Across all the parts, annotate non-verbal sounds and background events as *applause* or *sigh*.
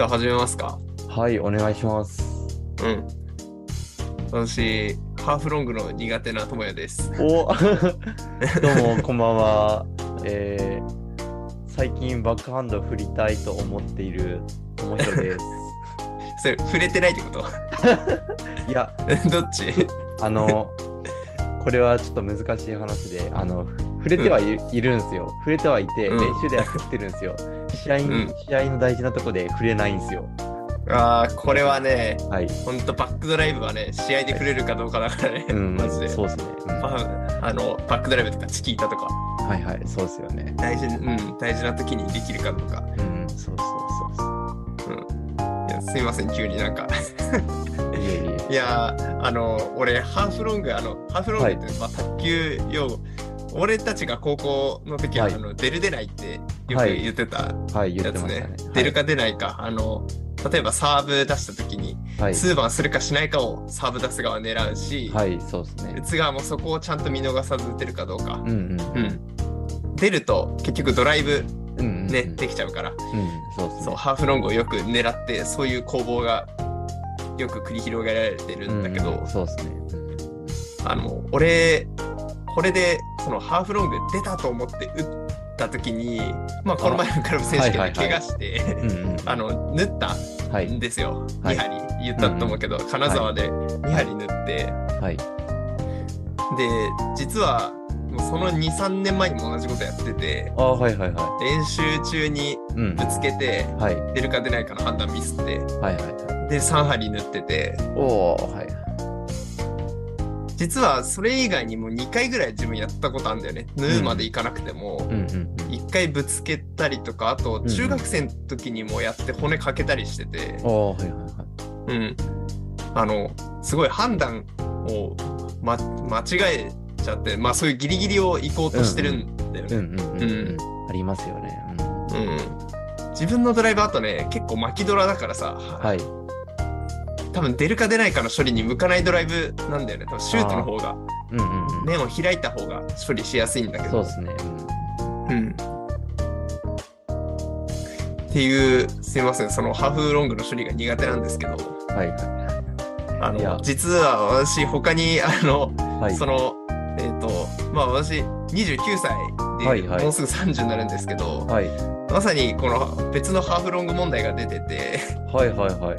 では始めますか。はい、お願いします。うん。私、ハーフロングの苦手な友也です。お *laughs* どうも、こんばんは。えー最近バックハンド振りたいと思っている友弘です。*laughs* それ、触れてないってこと？*laughs* いや、どっち？あの、これはちょっと難しい話で、あの、触れてはい,、いるんですよ。触れてはいて、うん練習では振ってるんですよ。試合に、うん試合の大事なとこで触れないんですよ。ああ、これはね、はい。ほんとバックドライブはね、試合で触れるかどうかだからね、うん、マジで。そうですね。うんまあ、あの、バックドライブとかチキータとか、はいはい、そうですよね。大事、うん、大事な時にできるかどうか。うん、そうそうそういやすいません、急になんか。そう。*laughs* いやー、あの、俺、ハーフロング、あの、ハーフロングって、まあ、卓球用語、俺たちが高校の時は、はいあの出る出ないってよくはい言ってたはい、言やつね。ってましたね。出るか出ないか、あの、例えばサーブ出した時に、はい。ツーバンするかしないかをサーブ出す側狙うし、はい、はい、そうですね打。つ側もそこをちゃんと見逃さず打てるかどうか。うんうん。うん。出ると結局ドライブうんうんうん。ね、できちゃうから、うん、そうね。そう、ハーフロングをよく狙って、そういう攻防がよく繰り広げられてるんだけど、うんそうですね。あの、俺、これで、そのハーフロング出たと思って打った時に、まあ、この前のクラブ選手権で怪我して、うんうんうん。*laughs* あの、縫ったはい。んですよ。はい2針言ったと思うけど、金沢で2針縫って、はい。で、実は、もうその2、3年前にも同じことやってて、あはいはいは練習中にい。うん。ぶつけて、はい。出るか出ないかの判断ミスって、はいはいはい。で、3針縫ってて、おー、はい。実はそれ以外にも2回ぐらい自分やったことあるんだよね。縫うまでいかなくても。うんうんうん。一回ぶつけたりとかあとん中学生の時にもやって骨かけたりしてて。うん、あのすごい判断を、ま、間違えちゃってまあそういうギリギリを行こうとしてるんだよね。ありますよね。うんうん自分のドライバーとね結構巻きドラだからさ、はい。多分出るか出ないかの処理に向かないドライブなんだよね多分シュートの方がうん。面を開いた方が処理しやすいんだけどそうですね。うん。っていう、すいません、そのハーフロングの処理が苦手なんですけど、うん。はいはあいやの、実は私、他に、あの、い。はい。その、えっ、と、まあ私、29歳で、はいはいもうすぐ30になるんですけど、はい。まさにこの別のハーフロング問題が出てて、はいはいはい。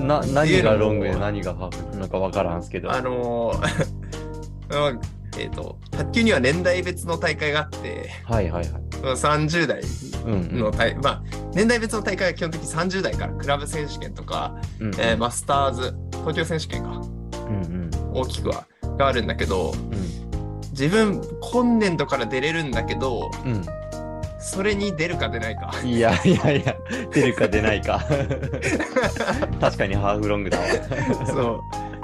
な、何がロングで何がハーフなのかわからんすけど。あのー *laughs* えっと、卓球には年代別の大会があって、はいはいはい。30代うんの大、まあ、年代別の大会は基本的に30代からクラブ選手権とか、うん。うんえーマスターズ、東京選手権か、うん大きくは、があるんだけど、うん。自分、今年度から出れるんだけど、うん。それに出るか出ないか。いやいやいや、出るか出ないか。*laughs* 確かにハーフロングだわ。そう。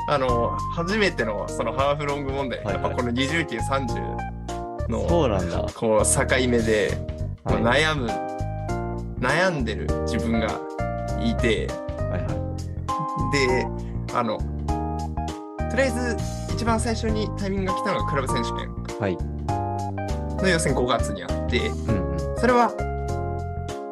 あの、初めてのそのハーフロング問題、はいはいやっぱこの29、30の、そうなんだ。こう、境目で、はい悩む、悩んでる自分がいて、はいはで、あの、とりあえず一番最初にタイミングが来たのがクラブ選手権い。はい。の予選5月にあって、うんうん。それは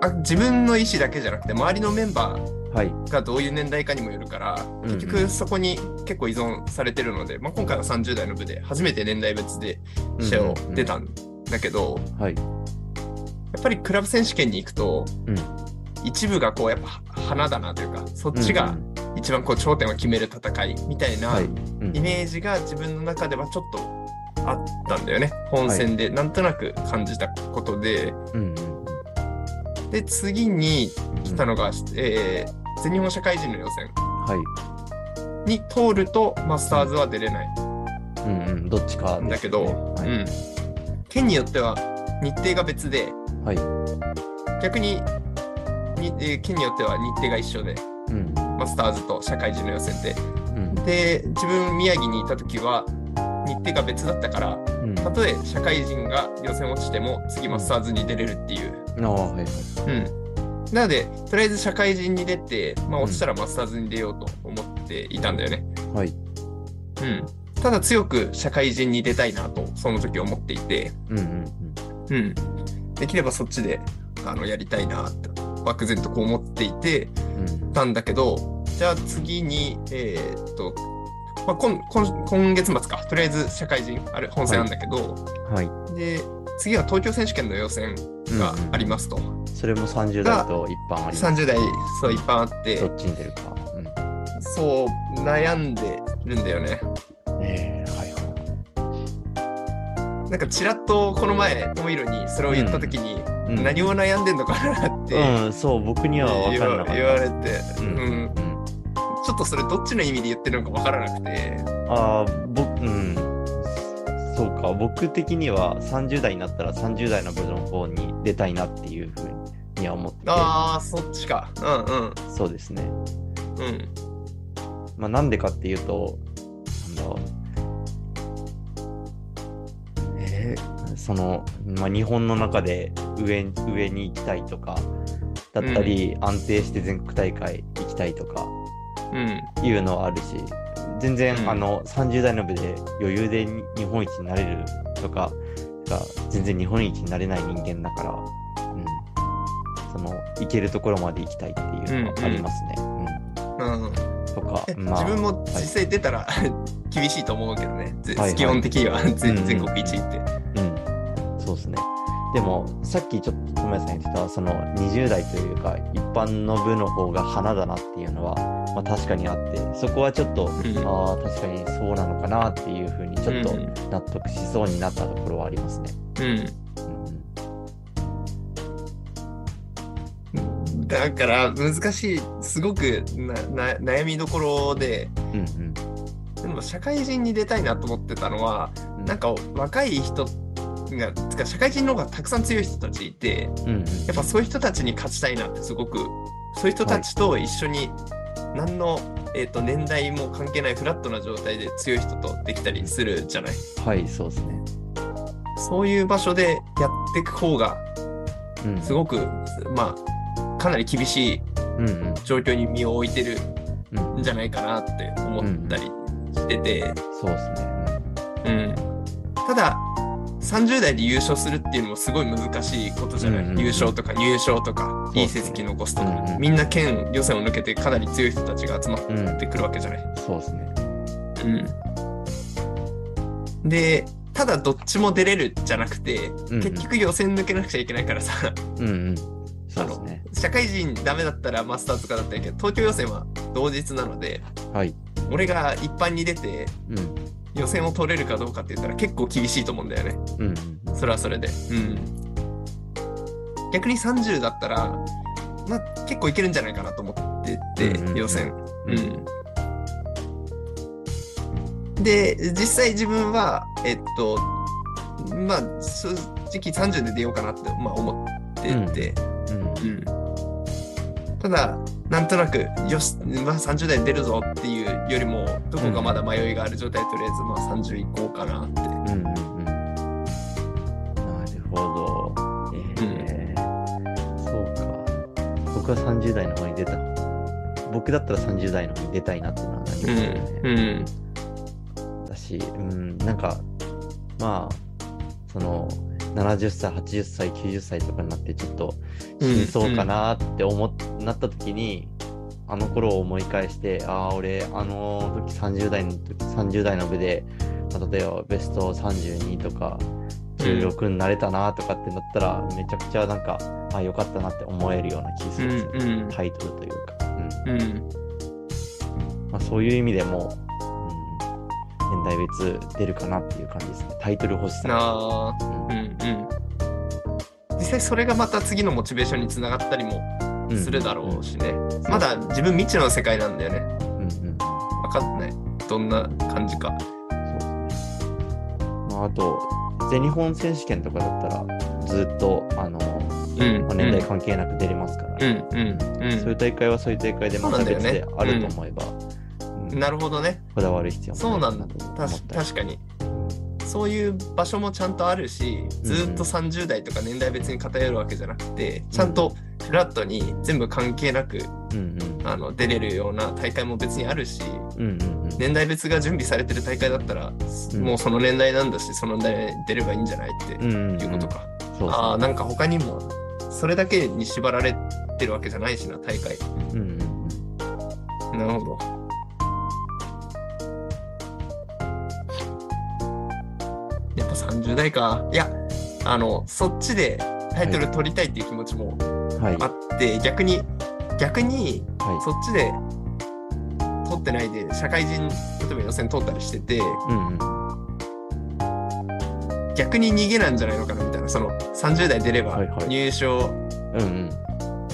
あ自分の意思だけじゃなくて周りのメンバーはい。がどういう年代かにもよるから、うんうん結局そこに結構依存されてるので、まあ、今回は30代の部で初めて年代別で試合を出たんだけど、はい。やっぱりクラブ選手権に行くと、うん一部がこうやっぱ花だなというかそっちがうん一番こう頂点を決める戦いみたいなはい。うんイメージが自分の中ではちょっとあったんだよね本戦でなんとなく感じたことで、うんで次に来たのが、えー全日本社会人の予選はい。に通るとマスターズは出れないうんうん。どっちかんだけど、はい。うん、県によっては日程が別ではい。逆にに、えー県によっては日程が一緒でうん。マスターズと社会人の予選でうん。で自分宮城にいた時は日程が別だったからうん。たとえ社会人が予選落ちても次マスターズに出れるっていう、ああ、はいはい。うん、なのでとりあえず社会人に出て、まあ、落ちたらマスターズに出ようと思っていたんだよね。はい。うん、ただ強く社会人に出たいなとその時思っていて、うんうんうん、できればそっちであのやりたいなと漠然とこう思っていてうんたんだけどじゃあ次にえーっと、まあ、今今今月末かとりあえず社会人あれ本戦なんだけど、はい。で次は東京選手権の予選がありますと、それも30代と一般あります。30代そう一般あってどっちに出るか。そう悩んでるんだよねうん。ええはいはなんかちらっとこの前トモヒロにそれを言った時に、い。うん何を悩んでんのかなってうん、そう、僕には分言からなかった。わ言われて、ううんんうん。とそれどっちの意味で言ってるのか分からなくて。ああ、僕、うん。そうか、僕的には30代になったら30代の部の方に出たいなっていうふうには思ってて、ああそっちか。うんそうですね。うん。うんまあ、なんでかっていうと、なんだろう。えーその、まあ、日本の中で上上に行きたいとか、だったり、安定して全国大会行きたいとか。うんいうのはあるし、全然、うん。あの30代の部で余裕でに日本一になれるとかが全然日本一になれない人間だから、うん、その行けるところまで行きたいっていうのはありますね。うん。うんとか、えまあ、自分も実際出たら、*laughs* 厳しいと思うけどね、ぜはいはい。基本的には。全国一位って。うん、そうですね。でも、さっきちょっと友也さん言ってた、その20代というか、一般の部の方が花だなっていうのは、まあ、確かにあって、そこはちょっと、ん。ああ、確かにそうなのかなっていうふうに、ちょっとうん。納得しそうになったところはありますね。うん、だから難しいすごくなな悩みどころでうん、うん、でも社会人に出たいなと思ってたのはうん。なんか若い人がつか社会人の方がたくさん強い人たちいてうん、うん、やっぱそういう人たちに勝ちたいなってすごくそういう人たちと一緒に何の、えー、と年代も関係ないフラットな状態で強い人とできたりするじゃない？はい、そうですね。そういう場所でやっていく方がうん、すごく、まあかなり厳しいうん、うん、状況に身を置いてるうん、んじゃないかなって思ったりしてて、そうですね。うん。ただ30代で優勝するっていうのもすごい難しいことじゃない、うんうんうん。優勝とか入賞とかいい成績残すとか、うんうん。みんな県予選を抜けてかなり強い人たちが集まっうん、うんてくるわけじゃない？そうですね。うん、でただどっちも出れるじゃなくて、うんうん。結局予選抜けなくちゃいけないからさ。うん、うん、そうですね。社会人ダメだったらマスターズとかだったけど東京予選は同日なのではい。俺が一般に出てうん、予選を取れるかどうかって言ったら結構厳しいと思うんだよね。うん、うん、それはそれで。うん。逆に30だったら、まあ結構いけるんじゃないかなと思ってて、うんうんうん予選。ううんん。で、実際自分は、えっと、まあ正直30で出ようかなって、まあ、思ってて、うん、うん。ただ、なんとなく、よし、まあ、30代出るぞっていうよりも、どこかまだ迷いがある状態で、とりあえず、まあ、30いこうかなって。うんうんうんなるほど。えーそうか。僕は30代の方に出た。僕だったら30代の方に出たいなっていうのはなりますよね。うん。だし、うん、なんか、まあ、その、70歳、80歳、90歳とかになってちょっと死にそうかなって思っ、なった時に、あの頃を思い返して、ああ、俺、あの時30代の時、30代の部で、まあ例えばベスト32とか、16になれたなとかってなったら、めちゃくちゃなんか、あよかったなって思えるような気すうるんですよ、ん。タイトルというか。うんうん。まあ、そういう意味でも、うん、年代別出るかなっていう感じですね。タイトル欲しさ。うん際それがまた次のモチベーションにつながったりもするだろうしね。うんまだ自分未知の世界なんだよね。うんうんわかんない。どんな感じか。まあ、あと、全日本選手権とかだったら、ずっと、あの、うん。まあ年代関係なく出れますから、うんうんうんそういう大会はそういう大会でまた別であると思えば、うんなるほどね。こだわる必要そうなんだ。確かに。そういう場所もちゃんとあるし、ずっと30代とか年代別に偏るわけじゃなくて、ちゃんとフラットに全部関係なくうんうんあの出れるような大会も別にあるし、うんうんうん年代別が準備されてる大会だったら、うんもうその年代なんだし、その年代で出ればいいんじゃないっていうことか。ああ、なんか他にも、それだけに縛られってるわけじゃないしな、大会。うん。なるほど。やっぱ30代か。いや、あの、そっちでタイトル取りたいっていう気持ちもはい。あって、逆に、逆に、はそっちで取ってないで、社会人、例えば予選取ったりしてて、い。うんうん。逆に逃げなんじゃないのかなみたいな、その30代出ればはいはい入賞。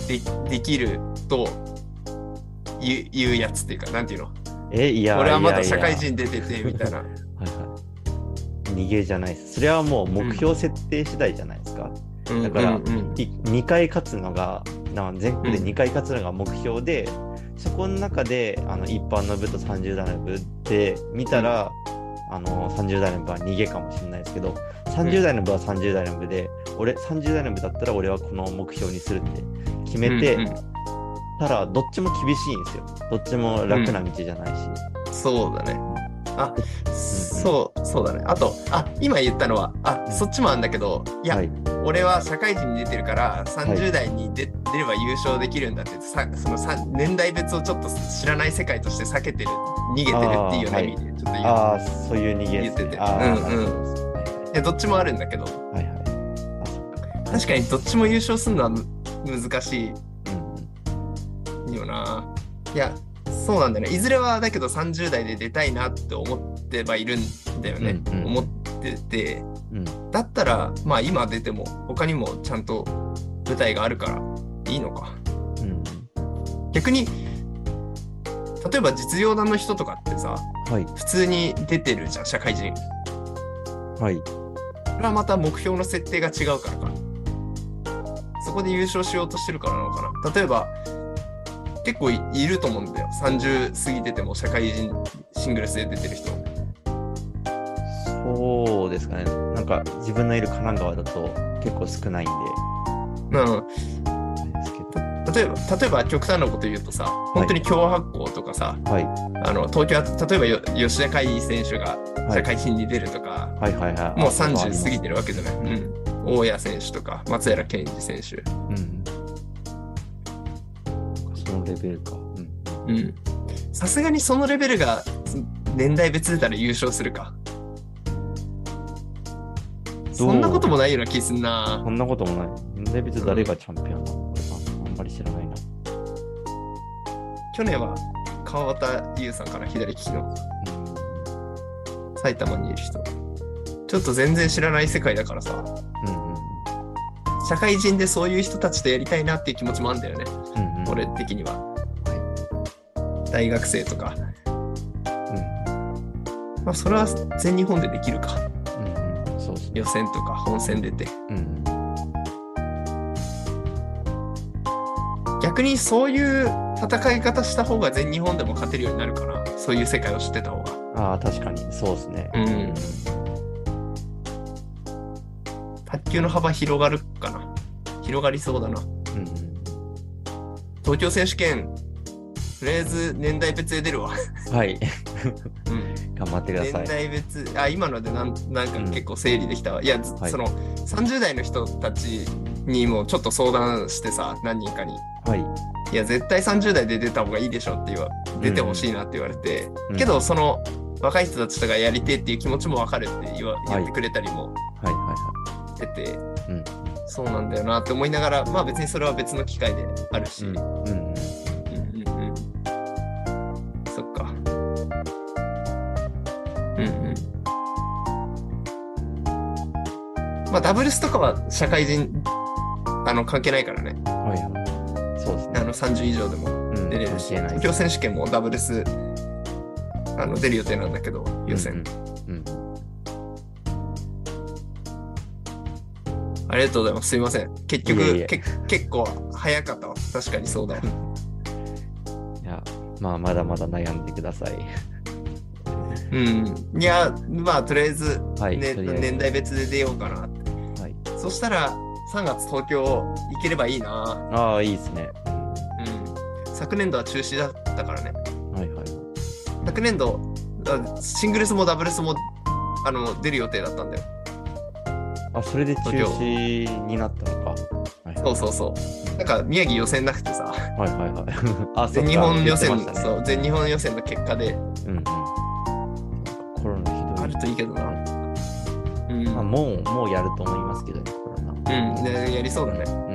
で,、できるというやつっていうか、なんていうの？え、いや、俺はまだ社会人出てて、みたいな。逃げじゃないです。それはもう目標設定次第じゃないですか。だからうんうんうんい2回勝つのが、な全国で2回勝つのが目標で、そこの中であの一般の部と30代の部で見たら、あの30代の部は逃げかもしれないですけど、30代の部は30代の部で、俺30代の部だったら俺はこの目標にするって決めて、うんうんただどっちも厳しいんですよ。どっちも楽な道じゃないし。そうだね。あ、そう、そうだね。あと、あ、今言ったのは、あ、そっちもあるんだけど、いや、はい。俺は社会人に出てるから、30代に出,、出れば優勝できるんだってさ、そのさ年代別をちょっと知らない世界として避けてる、逃げてるっていうような意味で、ちょっと言う。ああ、そういう逃げね。言っててうんうんどっちもあるんだけど、はいはい。確かにどっちも優勝するのはむ難しうんうん。いよな。いや、そうなんだよね。いずれはだけど30代で出たいなって思ってはいるんだよね。うんうん思ってて。うん。だったら、まあ今出ても他にもちゃんと舞台があるからいいのか。うん。逆に、例えば実業団の人とかってさ、はい。普通に出てるじゃん、社会人。はい。それはまた目標の設定が違うからか。そこで優勝しようとしてるからなのかな。例えば、結構いいると思うんだよ。30過ぎてても社会人シングルスで出てる人。ですかね。なんか自分のいる神奈川だと結構少ないんで、うん。例えば、例えば極端なこと言うとさ、本当に共発行とかさ、はい。あの東京例えばよ吉田海選手がはい社会人に出るとか、はいはいはい。もうあそういうのあります30過ぎてるわけじゃない。うん。大谷選手とか松平健二選手。うん。そのレベルか。うん。うん。さすがにそのレベルがそ年代別出たら優勝するか。そんなこともないような気すんなそ。んなこともない。年代別誰がチャンピオンなのこれあんまり知らないな。去年は川端優さんから左利きのうん。埼玉にいる人。ちょっと全然知らない世界だからさ、うんうん社会人でそういう人たちとやりたいなっていう気持ちもあるんだよね。うんうん。俺的には。大学生とか。うん。まあ、それは全日本でできるか。予選とか本戦出て。うん。逆にそういう戦い方した方が全日本でも勝てるようになるかな。そういう世界を知ってた方が。ああ、確かに。そうですね。うん卓球の幅広がるかな。広がりそうだな。うんうん。東京選手権、とりあえず年代別で出るわ。はい。*laughs* うん、頑張ってください。年代別、あ、今のでなんなんかうん結構整理できたわ。いや、ずはいその30代の人たちにもちょっと相談してさ、何人かに。はい。いや、絶対30代で出た方がいいでしょって言わ、出てほしいなって言われて、うんけど、その若い人たちとかやりてえっていう気持ちもわかるって言わい言ってくれたりもはいはしてて、いはい。うん。そうなんだよなって思いながら、まあ別にそれは別の機会であるし、うん。まあダブルスとかは社会人、あの、関係ないからね。はいはい。そうですね。あの、30以上でもうん出れるし、関係ない東京選手権もダブルス、あの、出る予定なんだけど、予選。うんうん。ありがとうございます。すいません。結局、いえいえけ結構早かったわ。確かにそうだわ。*laughs* いや、まあ、まだまだ悩んでください。うん。いや、まあ、とりあえず、はい。ね、とりあえず年代別で出ようかなって。はい。そしたら、3月東京行ければいいな。ああ、いいですね。うん。昨年度は中止だったからね。はいはい。昨年度、あシングルスもダブルスも、あの、出る予定だったんだよ。あ、それで中止になったのか。はいはい。そうそうそう。なんか宮城予選なくてさ、はいはいはい。*laughs* あ、全日本予選、ねそう、全日本予選の結果でうんうん。コロナひどい。あるといいけどな。うん。まあ、もう、もうやると思いますけどね。うん、ね、やりそうだね。うん。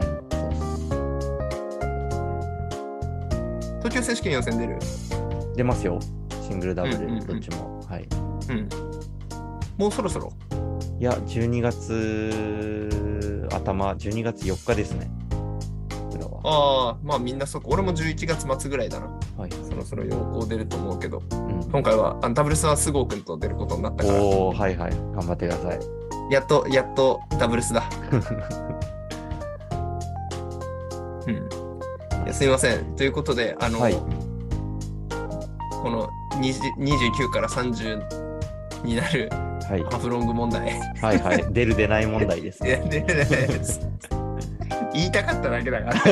東京選手権予選出る？出ますよ。シングルダブうんうんうんル、どっちも。はい。うん。もうそろそろ？いや、12月頭、12月4日ですね。裏は。ああ、まあみんなそこ。俺も11月末ぐらいだな。はい。そろそろ陽光出ると思うけど、うん、今回はあのダブルスは菅生君と出ることになったから、おー、はいはい。頑張ってください。やっと、やっとダブルスだ。*laughs* うん。いやすみません。ということで、あの、はいこの20 29から30になるはい。ハーフロング問題。はいはい。出る出ない問題です *laughs* いやね。ね言いたかっただけだから。*laughs*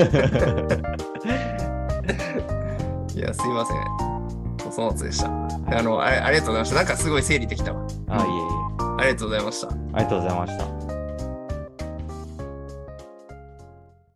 いや、すいません。粗末でした。あのあ、ありがとうございました。なんかすごい整理できたわ。あ、いえいえ。ありがとうございました。ありがとうございました。